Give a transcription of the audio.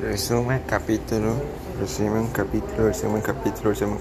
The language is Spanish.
Resumen capítulo, resumen capítulo, resumen capítulo, resumen